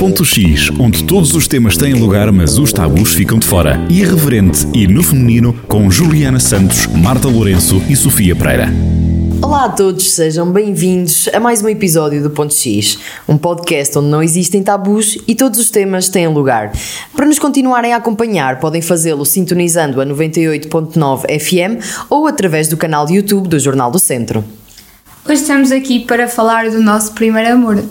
Ponto X, onde todos os temas têm lugar, mas os tabus ficam de fora. Irreverente e no feminino, com Juliana Santos, Marta Lourenço e Sofia Pereira. Olá a todos, sejam bem-vindos a mais um episódio do Ponto X, um podcast onde não existem tabus e todos os temas têm lugar. Para nos continuarem a acompanhar, podem fazê-lo sintonizando a 98.9 FM ou através do canal de YouTube do Jornal do Centro. Hoje estamos aqui para falar do nosso primeiro amor.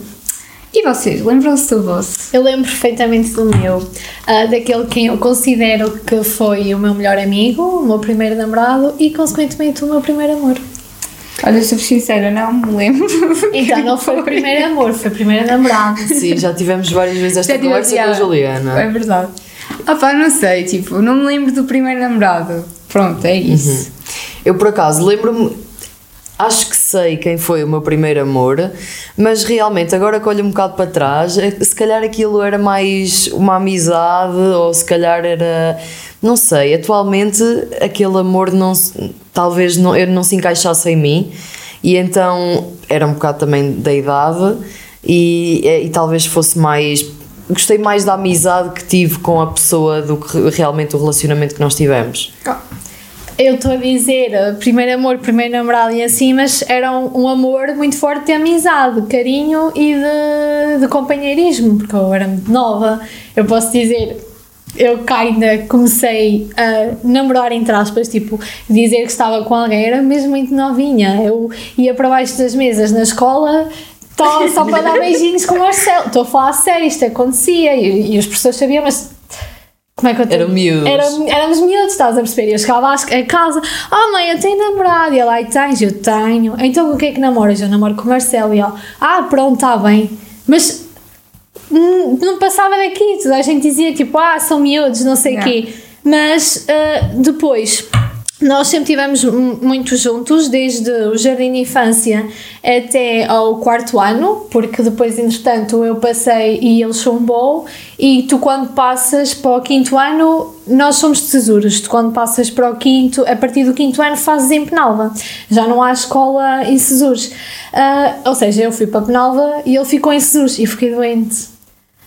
E vocês, lembram-se do vosso? Eu lembro perfeitamente do meu, uh, daquele quem eu considero que foi o meu melhor amigo, o meu primeiro namorado e, consequentemente, o meu primeiro amor. Olha, sou sincera, não me lembro. Então, não foi o primeiro amor, foi o primeiro namorado. Sim, já tivemos várias vezes esta conversa com a. Juliana. É verdade. Ah pá, não sei, tipo, não me lembro do primeiro namorado. Pronto, é isso. Eu, por acaso, lembro-me. Acho que sei quem foi o meu primeiro amor, mas realmente, agora que olho um bocado para trás, é- se calhar aquilo era mais uma amizade, ou se calhar era. Não sei, atualmente aquele amor não talvez não, eu não se encaixasse em mim, e então era um bocado também da idade, e, e talvez fosse mais. Gostei mais da amizade que tive com a pessoa do que realmente o relacionamento que nós tivemos. Eu estou a dizer uh, primeiro amor, primeiro namorado e assim, mas era um, um amor muito forte de amizade, de carinho e de, de companheirismo, porque eu era muito nova. Eu posso dizer, eu cá ainda comecei a namorar, entre aspas, tipo, dizer que estava com alguém, era mesmo muito novinha. Eu ia para baixo das mesas na escola. Só, só para dar beijinhos com o Marcelo. Estou a falar sério, isto acontecia e, e os professores sabiam, mas como é que eu te- Eram miúdos. Era, éramos miúdos, estás a perceber? Eu chegava a casa, oh mãe, eu tenho namorado. E ela, ai, tens? Eu tenho. Então o que é que namoras? Eu namoro com o Marcelo. E ela, ah, pronto, está bem. Mas hum, não passava daqui. Toda a gente dizia tipo, ah, são miúdos, não sei o quê. Mas ah, depois. Nós sempre estivemos mu- muito juntos, desde o jardim de infância até ao quarto ano, porque depois, entretanto, eu passei e ele chumbou. E tu, quando passas para o quinto ano, nós somos tesouros. Tu, quando passas para o quinto, a partir do quinto ano, fazes em Penalva. Já não há escola em Sesures. Ah, ou seja, eu fui para Penalva e ele ficou em Sesures e fiquei doente.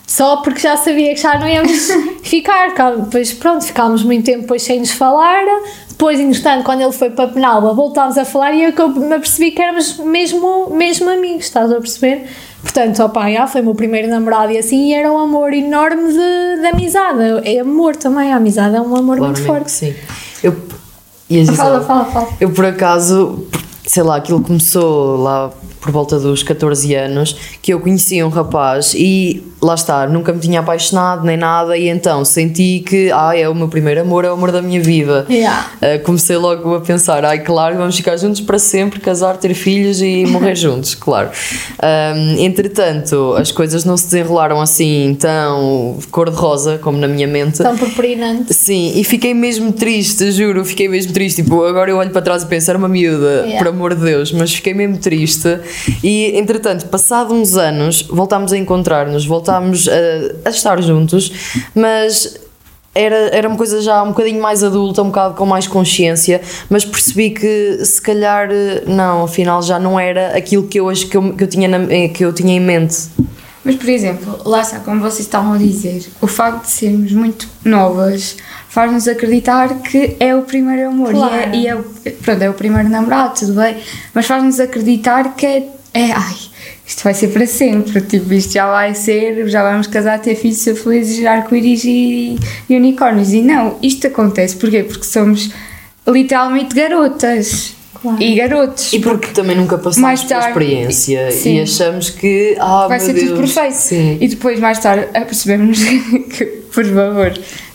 Só porque já sabia que já não íamos ficar. Depois, pronto, ficámos muito tempo depois sem nos falar. Depois, entretanto, quando ele foi para Penalba, voltámos a falar e eu me apercebi que éramos mesmo, mesmo amigos, estás a perceber? Portanto, opa, já foi o meu primeiro namorado e assim, e era um amor enorme de, de amizade. É amor também, a amizade é um amor muito Claramente forte. que sim. Eu, dizer Fala, fala, fala. Eu, por acaso, sei lá, aquilo começou lá por volta dos 14 anos, que eu conhecia um rapaz e lá está, nunca me tinha apaixonado nem nada, e então senti que, ah, é o meu primeiro amor, é o amor da minha vida. Yeah. Uh, comecei logo a pensar, ai, claro, vamos ficar juntos para sempre, casar, ter filhos e morrer juntos, claro. Um, entretanto, as coisas não se desenrolaram assim tão cor-de-rosa como na minha mente. Tão purpurinante. Sim, e fiquei mesmo triste, juro, fiquei mesmo triste. Tipo, agora eu olho para trás e penso, era uma miúda, Yeah. por amor de Deus, mas fiquei mesmo triste. E entretanto, passado uns anos, voltámos a encontrar-nos, voltámos a, a estar juntos, mas. Era, era uma coisa já um bocadinho mais adulta, um bocado com mais consciência, mas percebi que se calhar não, afinal já não era aquilo que eu acho que eu, que eu, tinha, na- que eu tinha em mente. Mas, por exemplo, lá está, como vocês estavam a dizer, o facto de sermos muito novas faz-nos acreditar que é o primeiro amor Claro. e, é, e é, pronto, é o primeiro namorado, tudo bem, mas faz-nos acreditar que é, é, ai, isto vai ser para sempre, tipo, isto já vai ser, já vamos casar, ter filhos, ser felizes, arco-íris e, e unicórnios. E não, isto acontece, porquê? Porque somos literalmente garotas Claro. e garotos. E porque também nunca passámos Mais pela tarde- experiência Sim. e achamos que ah, vai meu ser Deus, tudo perfeito. Sim. E depois, mais tarde, apercebemos que, por favor,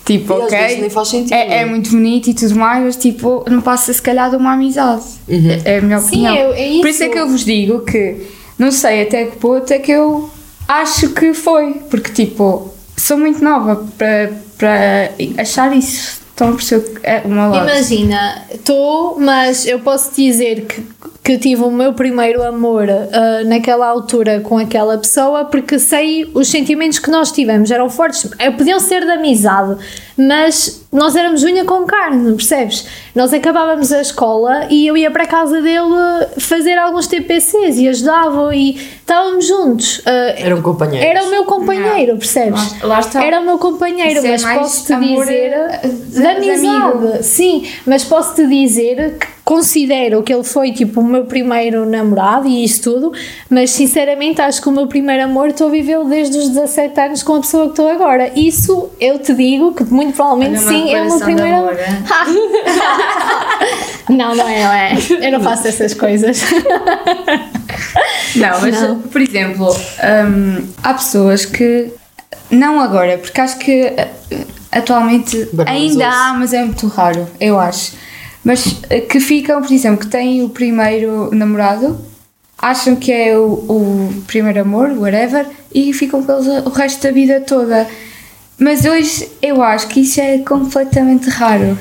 tipo, E às ok. vezes nem faz sentido. É, é muito bonito e tudo mais, mas tipo, não passa se calhar de uma amizade. É, é a minha Sim, opinião. é- é Por isso é isso. que eu vos digo que não sei até que ponto é que eu acho que foi. Porque, tipo, sou muito nova para, para achar isso. Estão a perceber que é uma lado. Imagina, estou, mas eu posso dizer que que tive o meu primeiro amor uh, naquela altura com aquela pessoa, porque sei os sentimentos que nós tivemos eram fortes, eh, podiam ser de amizade, mas nós éramos unha com carne, percebes? Nós acabávamos a escola e eu ia para a casa dele fazer alguns TPCs e ajudava e estávamos juntos. Uh, Eram companheiros. Era o meu companheiro, percebes? Lá- lá está. Era o meu companheiro, Isso é mas mais posso-te dizer. eh, De de amigo. amizade, sim, mas posso-te dizer que considero que ele foi tipo o meu primeiro namorado e isso tudo, mas sinceramente acho que o meu primeiro amor estou a vivê-lo desde os 17 anos com a pessoa que estou agora. Isso eu te digo que muito provavelmente sim é o meu primeiro amor, é? Não, não é, não é. Eu não faço essas coisas. Não, mas, Não. por exemplo, hum, há pessoas que. Não agora, porque acho que eh, atualmente ainda há, mas é muito raro, eu acho. Mas eh, que ficam, por exemplo, que têm o primeiro namorado, acham que é o, o primeiro amor, whatever, e ficam com eles o resto da vida toda. Mas hoje eu acho que isso é completamente raro.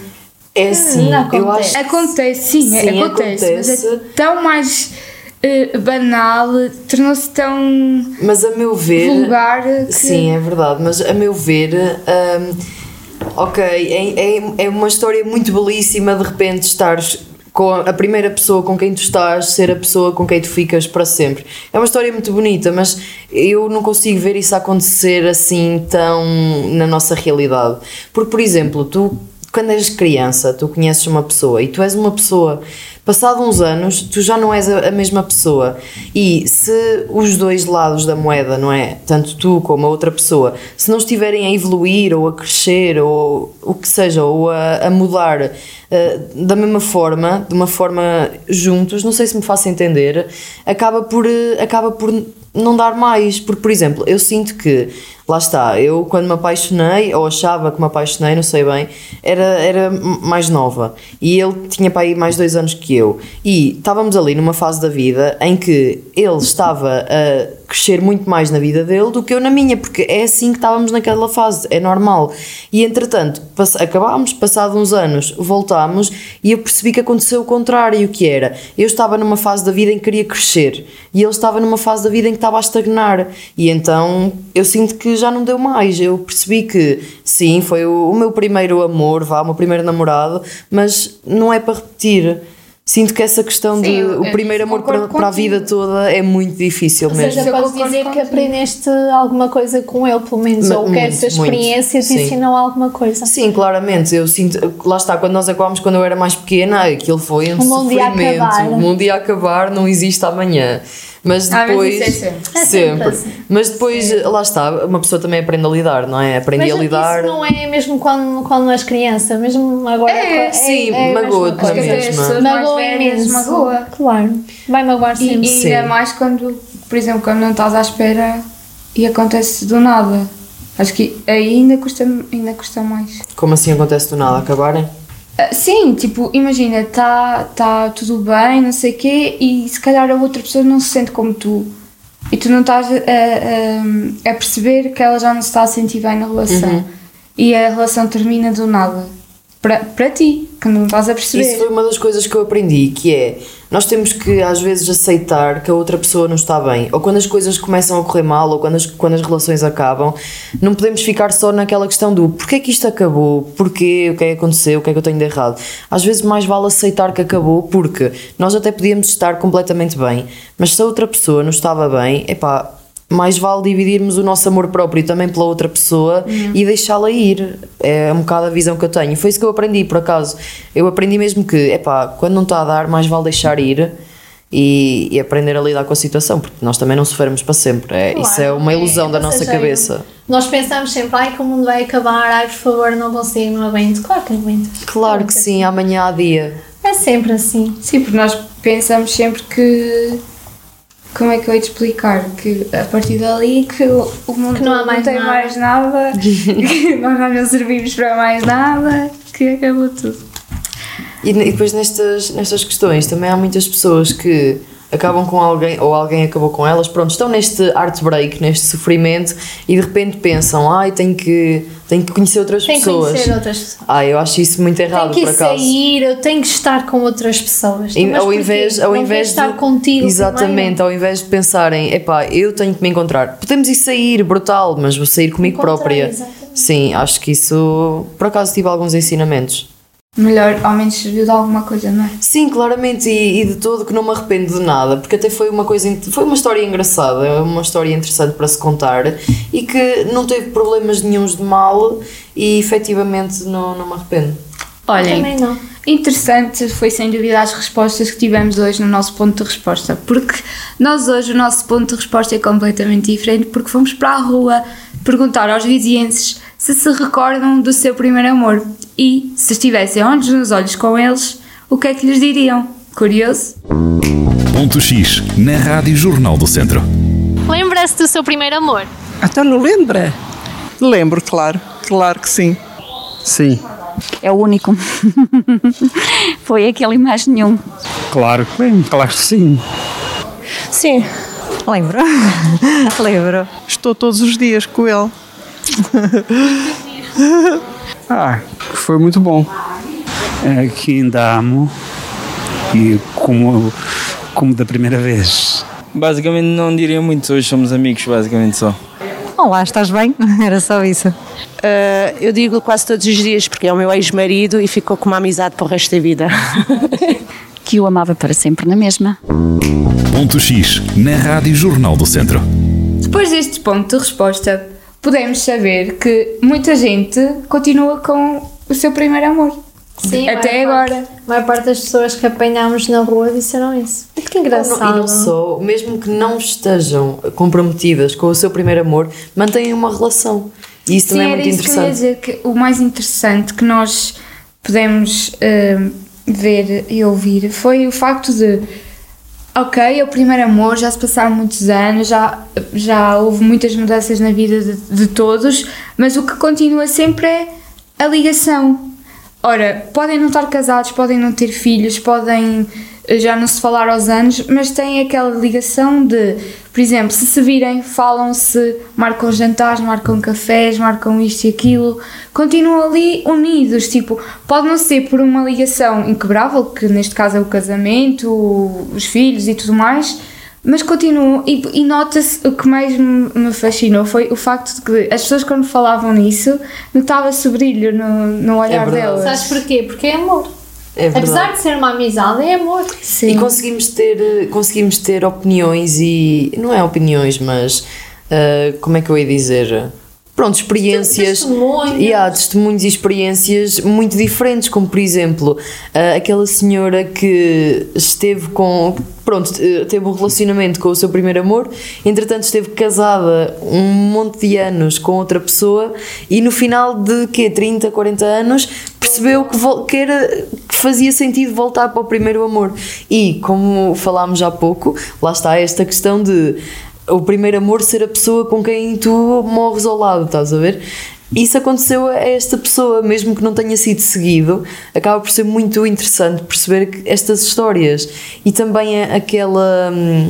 É assim, Não eu acontece. acho Acontece, sim, é- Sim, acontece, mas é acontece. tão mais eh, banal, tornou-se tão Mas a meu ver. vulgar que Sim, é verdade, mas a meu ver, hum, ok, é, é, é uma história muito belíssima de repente estares com a primeira pessoa com quem tu estás ser a pessoa com quem tu ficas para sempre. É uma história muito bonita, mas eu não consigo ver isso acontecer assim tão na nossa realidade. Porque, por exemplo, tu quando és criança, tu conheces uma pessoa e tu és uma pessoa, passado uns anos, tu já não és a, a mesma pessoa. E se os dois lados da moeda, não é? Tanto tu como a outra pessoa, se não estiverem a evoluir ou a crescer ou o que seja, ou a, a mudar eh, da mesma forma, de uma forma juntos, não sei se me faço entender, acaba por, eh, acaba por não dar mais. Porque, por exemplo, eu sinto que, lá está, eu quando me apaixonei, ou achava que me apaixonei, não sei bem, era, era mais nova. E ele tinha para aí mais dois anos que eu. E estávamos ali numa fase da vida em que ele estava a crescer muito mais na vida dele do que eu na minha, porque é assim que estávamos naquela fase, é normal. E entretanto, pass- acabámos, passado uns anos, voltámos e eu percebi que aconteceu o contrário, que era, eu estava numa fase da vida em que queria crescer e ele estava numa fase da vida em que estava a estagnar. E então eu sinto que já não deu mais. Eu percebi que sim, foi o, o meu primeiro amor, vá, o meu primeiro namorado, mas não é para repetir. Sinto que essa questão de eu- o eu primeiro amor para, para a vida toda é muito difícil Ou mesmo. seja, Eu podes concordo dizer que aprendeste alguma coisa com ele, pelo menos, ou que essa muito, experiência te sim. ensinou alguma coisa. Sim, claramente. Eu sinto. Lá está, quando nós acabámos, quando eu era mais pequena, aquilo foi um ia sofrimento. acabar. O mundo ia acabar, não existe amanhã. Mas Ah, mas depois. isso é sempre. É sempre assim. Mas depois, lá está, uma pessoa também aprende a lidar, não é? Aprende Mas a lidar. isso não é mesmo quando, quando és criança, mesmo agora. É, sim, a mesma magoa-te na mesma. Magoa imenso. magoa. Claro, vai magoar E, sempre. e Sim. ainda mais quando, por exemplo, quando não estás à espera e acontece do nada. Acho que aí ainda custa, ainda custa mais. Como assim acontece do nada acabarem? Ah, Sim, tipo, imagina, está tá tudo bem, não sei o quê, e se calhar a outra pessoa não se sente como tu. E tu não estás a, a, a perceber que ela já não se está a sentir bem na relação. Uhum. E a relação termina do nada. Para, para ti, que não estás a perceber. Isso foi uma das coisas que eu aprendi, que é nós temos que às vezes aceitar que a outra pessoa não está bem, ou quando as coisas começam a correr mal, ou quando as, quando as relações acabam, não podemos ficar só naquela questão do porquê é que isto acabou, porquê, o que é que aconteceu, o que é que eu tenho de errado. Às vezes mais vale aceitar que acabou, porque nós até podíamos estar completamente bem, mas se a outra pessoa não estava bem, epá, mais vale dividirmos o nosso amor próprio também pela outra pessoa e deixá-la ir. É um bocado a visão que eu tenho. Foi isso que eu aprendi, por acaso. Eu aprendi mesmo que, epá, quando não está a dar, mais vale deixar ir e, e aprender a lidar com a situação, porque nós também não sofremos para sempre. É, Claro, isso é uma ilusão da nossa passageiro. cabeça. Nós pensamos sempre, ai que o mundo vai acabar, ai por favor não consigo, não aguento. Claro que aguentas. Claro que sim, amanhã há dia. É sempre assim. Sim, porque nós pensamos sempre que. Como é que eu ia te explicar? Que a partir dali que o mundo Que não há mais tem nada. mais nada, que nós não servimos para mais nada, que acabou tudo. E, e depois nestas, nestas questões também há muitas pessoas que acabam com alguém ou alguém acabou com elas, pronto, estão neste heartbreak, neste sofrimento e de repente pensam, ai, tenho que, tenho que conhecer outras Tem que pessoas. conhecer outras pessoas. Ah, eu acho isso muito errado, Tem que por acaso. sair, eu tenho que estar com outras pessoas. E Mas ao invés, ao invés queres estar de, contigo exatamente, primeiro? ao invés de pensarem, epá, eu tenho que me encontrar. Podemos ir sair, brutal, mas vou sair comigo Encontrar, própria. exatamente. Sim, acho que isso, por acaso tive alguns ensinamentos. Melhor, ao menos serviu de alguma coisa, não é? Sim, claramente, e, e de todo que não me arrependo de nada, porque até foi uma coisa, foi uma história engraçada, uma história interessante para se contar e que não teve problemas nenhuns de mal e efetivamente não, não me arrependo. Olhem, Também não. interessante foi sem dúvida as respostas que tivemos hoje no nosso ponto de resposta, porque nós hoje o nosso ponto de resposta é completamente diferente, porque fomos para a rua perguntar aos vizienses se se recordam do seu primeiro amor e se estivessem olhos nos olhos com eles, o que é que lhes diriam? Curioso? Ponto X, na Rádio Jornal do Centro. Lembra-se do seu primeiro amor? Então não lembra? Lembro, claro, claro que sim. Sim, É o único. Foi aquele mais nenhum. claro que lembro, claro que sim. Sim, lembro. lembro. Estou todos os dias com ele. Ah, foi muito bom. É, que ainda amo e como, como da primeira vez. Basicamente não diria muito, hoje somos amigos, basicamente só. Olá, estás bem? Era só isso. Ah, eu digo quase todos os dias porque é o meu ex-marido e ficou com uma amizade para o resto da vida. Que o amava para sempre na mesma. Ponto X, na Rádio Jornal do Centro. Depois deste ponto de resposta, podemos saber que muita gente continua com o seu primeiro amor. Sim, Até maior agora. parte- A maior parte das pessoas que apanhámos na rua disseram isso. Que engraçado. E não só, mesmo que não estejam comprometidas com o seu primeiro amor, mantêm uma relação. E isso Sim, também é muito isso que eu ia interessante. dizer, que o mais interessante que nós pudemos hum, ver e ouvir foi o facto de ok, é o primeiro amor, já se passaram muitos anos, já, já houve muitas mudanças na vida de, de todos, mas o que continua sempre é a ligação. Ora, podem não estar casados, podem não ter filhos, podem já não se falar aos anos, mas têm aquela ligação de, por exemplo, se se virem, falam-se, marcam jantares, marcam cafés, marcam isto e aquilo, continuam ali unidos, tipo, pode não ser por uma ligação inquebrável, que neste caso é o casamento, os filhos e tudo mais, mas continuam, e, e nota-se, o que mais me fascinou foi o facto de que as pessoas quando falavam nisso, notava-se o brilho no, no olhar verdade. delas. Sabes porquê? Porque é amor. É. Apesar de ser uma amizade, é amor. Sim. E conseguimos ter, conseguimos ter opiniões e. Não é opiniões, mas. ah, como é que eu ia dizer? Pronto, experiências. Testemunhos. E há testemunhos e experiências muito diferentes, como por exemplo, ah, aquela senhora que esteve com. Pronto, eh, teve um relacionamento com o seu primeiro amor, entretanto esteve casada um monte de anos com outra pessoa e no final de quê? 30, 40 anos percebeu que, que, era, que fazia sentido voltar para o primeiro amor. E como falámos há pouco, lá está esta questão de o primeiro amor ser a pessoa com quem tu morres ao lado, estás a ver? Isso aconteceu a esta pessoa, mesmo que não tenha sido seguido, acaba por ser muito interessante perceber estas histórias e também aquela. hum,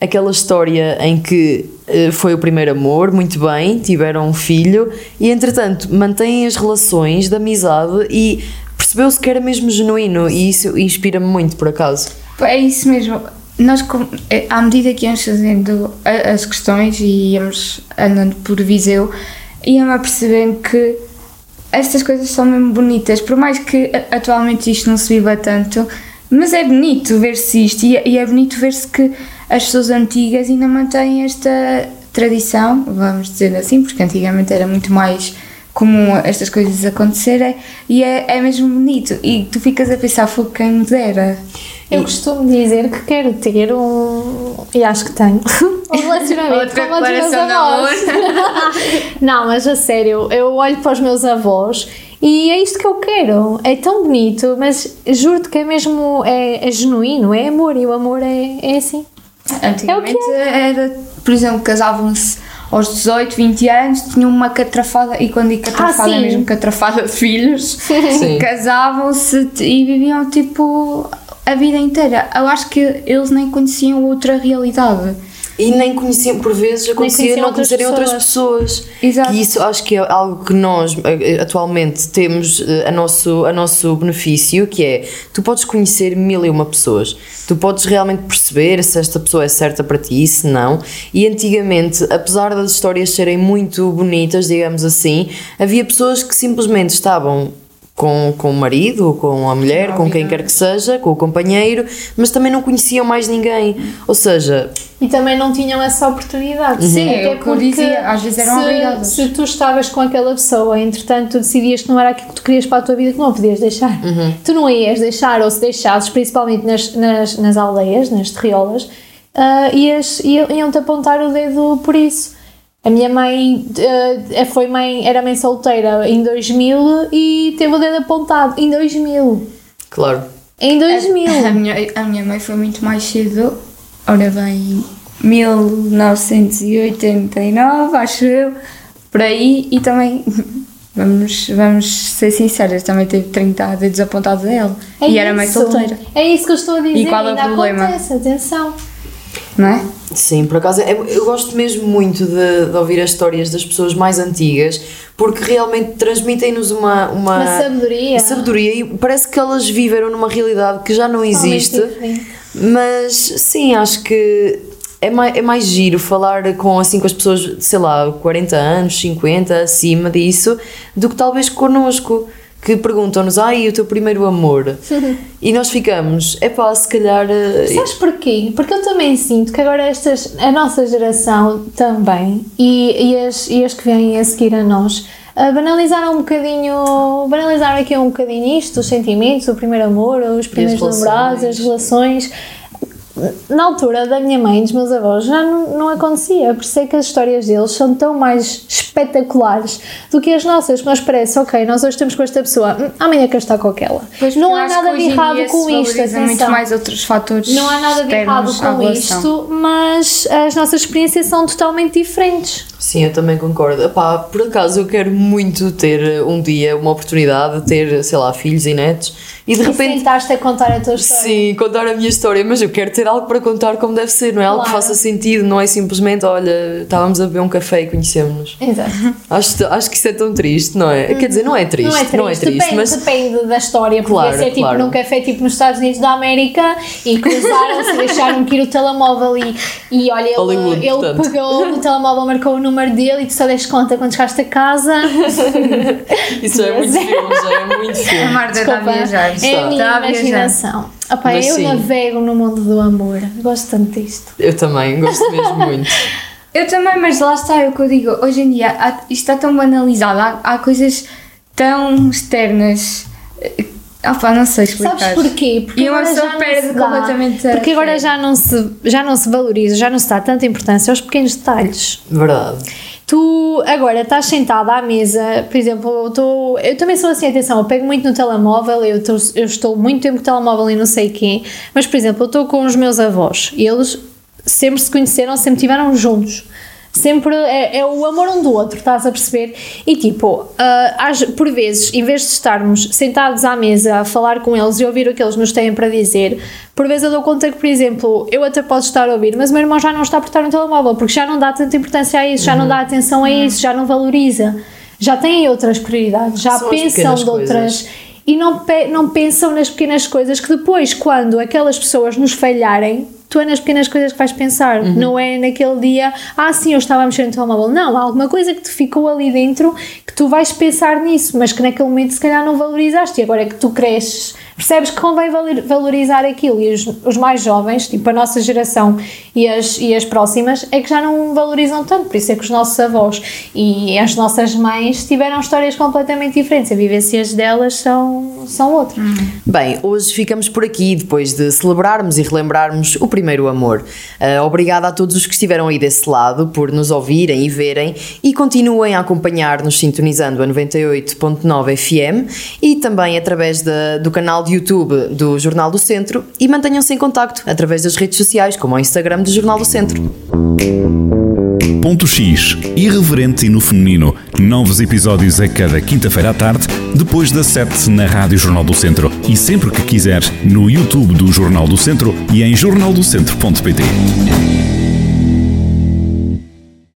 Aquela história em que eh, foi o primeiro amor, muito bem, tiveram um filho e entretanto mantêm as relações de amizade e percebeu-se que era mesmo genuíno e isso inspira-me muito por acaso. É isso mesmo. Nós, é, à medida que íamos fazendo a- as questões e íamos andando por Viseu, íamos apercebendo que estas coisas são mesmo bonitas. Por mais que a- atualmente isto não se viva tanto, mas é bonito ver-se isto e, é- e é bonito ver-se que as pessoas antigas ainda mantêm esta tradição, vamos dizer assim, porque antigamente era muito mais comum estas coisas acontecerem e é, é mesmo bonito. E tu ficas a pensar, foi quem me dera. Eu costumo dizer que quero ter um. E acho que tenho. Um relacionamento Outra como o dos meus avós. Não, mas a sério, eu olho para os meus avós e é isto que eu quero. É tão bonito, mas juro-te que é mesmo. É, é genuíno, é amor e o amor é, é assim. Antigamente era, por exemplo, casavam-se aos 18, 20 anos, tinham uma catrafada, e quando digo catrafada Ah, é mesmo catrafada de filhos, casavam-se e viviam tipo a vida inteira. Eu acho que eles nem conheciam outra realidade. E nem conheciam, por vezes, acontecia não conhecerem outras pessoas. Exato. E isso acho que é algo que nós eh, atualmente temos eh, a nosso, a nosso benefício, que é tu podes conhecer mil e uma pessoas. Tu podes realmente perceber se esta pessoa é certa para ti, se não. E antigamente, apesar das histórias serem muito bonitas, digamos assim, havia pessoas que simplesmente estavam com, com o marido, com a mulher, com quem quer que seja, com o companheiro, mas também não conheciam mais ninguém. Ou seja, E também não tinham essa oportunidade. Sim, Até é o que eu dizia, às vezes eram se, obrigadas. Se tu estavas com aquela pessoa, entretanto tu decidias que não era aquilo que tu querias para a tua vida, que não a podias deixar. Uhum. Tu não ias deixar, ou se deixasses, principalmente nas, nas, nas aldeias, nas terriolas, ah, ias, iam- iam-te apontar o dedo por isso. A minha mãe ah, foi mãe, era mãe solteira em 2000 e teve o dedo apontado em 2000. claro, Em 2000. A minha, a minha mãe foi muito mais cedo, ora bem, 1989, acho eu, por aí, e também, vamos, vamos ser sinceras, também teve 30 dedos apontados a ela, É e era mãe isso. solteira, É isso que eu estou a dizer. E qual é o ainda problema? acontece, atenção. Não é? Sim, por acaso eu gosto mesmo muito de, de ouvir as histórias das pessoas mais antigas porque realmente transmitem-nos uma, uma, Uma sabedoria. sabedoria e parece que elas viveram numa realidade que já não existe. Mas sim, acho que é mais, é mais giro falar com, assim, com as pessoas, sei lá, 40 anos, 50, acima disso, do que talvez connosco. Que perguntam-nos, ai, o teu primeiro amor? e nós ficamos, é pá, se calhar. eh, Sabes porquê? Porque eu também sinto que agora estas, a nossa geração também e, e, as, e as que vêm a seguir a nós ah, banalizaram um bocadinho, banalizaram aqui um bocadinho isto, os sentimentos, o primeiro amor, os primeiros namorados, as relações. Na altura da minha mãe e dos meus avós já não, não acontecia, por isso é que as histórias deles são tão mais espetaculares do que as nossas, nós parece, ok, nós hoje estamos com esta pessoa, hum, amanhã quero estar com aquela. Pois, não há nada de errado com isto, muito mais outros fatores Não há nada de errado com isto, mas as nossas experiências são totalmente diferentes. Sim, eu também concordo. Epá, por acaso eu quero muito ter eh, um dia uma oportunidade de ter, sei lá, filhos e netos e de E repente. sentaste a contar a tua história. Sim, contar a minha história, mas eu quero ter algo para contar como deve ser, não é algo que faça sentido, não é simplesmente, olha, estávamos a beber um café e conhecemos-nos. Exato. Acho, acho que isso é tão triste, não é? Quer dizer, não é triste, Não é triste, depende, mas depende da história. Podia Claro, ser tipo claro. num café tipo nos Estados Unidos da América e cruzaram-se, deixaram que ir o telemóvel e, e olha, Hollywood, ele, ele portanto. pegou o telemóvel, marcou o número dele e tu só deste conta quando chegaste a casa. isso é muito filme, já é muito A filme. Marta está a viajar. é a Está minha a imaginação. Opa, Mas eu sim. navego no mundo do amor. Gosto tanto disto. Eu também, gosto mesmo muito. Eu também, mas lá está é o que eu digo. Hoje em dia há- isto está tão banalizado, há, há coisas tão externas. Ah pá, não sei explicar. Sabes porquê? Porque E uma agora pessoa já não perde se dá- completamente a Porque agora já não, se, já não se valoriza, já não se dá tanta importância aos pequenos detalhes. Verdade. Tu agora estás sentada à mesa, por exemplo, eu, estou eu também sou assim, atenção, eu pego muito no telemóvel, eu, estou eu estou muito tempo no telemóvel e não sei quê, mas por exemplo, eu estou com os meus avós e eles sempre se conheceram, sempre estiveram juntos. Sempre é, é o amor um do outro, estás a perceber? E tipo, ah, às- por vezes, em vez de estarmos sentados à mesa a falar com eles e ouvir o que eles nos têm para dizer, por vezes eu dou conta que, por exemplo, eu até posso estar a ouvir, mas o meu irmão já não está por estar no telemóvel, porque já não dá tanta importância a isso, já não dá atenção a isso, já não valoriza, já têm outras prioridades, já São pensam de outras coisas. e não, pe- não pensam nas pequenas coisas que depois, quando aquelas pessoas nos falharem, tu é nas pequenas coisas que vais pensar, Uhum. não é naquele dia, ah sim, eu estava a mexer no telemóvel. Não, há alguma coisa que te ficou ali dentro que tu vais pensar nisso, mas que naquele momento se calhar não valorizaste e agora é que tu cresces, percebes que convém valor- valorizar aquilo e os, os mais jovens, tipo a nossa geração e as, e as próximas, é que já não valorizam tanto, por isso é que os nossos avós e as nossas mães tiveram histórias completamente diferentes, as vivências delas são, são outras. Bem, hoje ficamos por aqui depois de celebrarmos e relembrarmos o primeiro amor. Ah, obrigada a todos os que estiveram aí desse lado por nos ouvirem e verem e continuem a acompanhar-nos sintonizando a 98.9 FM e também através da- do canal de YouTube do Jornal do Centro e mantenham-se em contacto através das redes sociais como o Instagram do Jornal do Centro. Ponto X, irreverente e no feminino. Novos episódios a cada quinta-feira à tarde, depois das 7 na Rádio Jornal do Centro. E sempre que quiser, no YouTube do Jornal do Centro e em jornaldocentro.pt.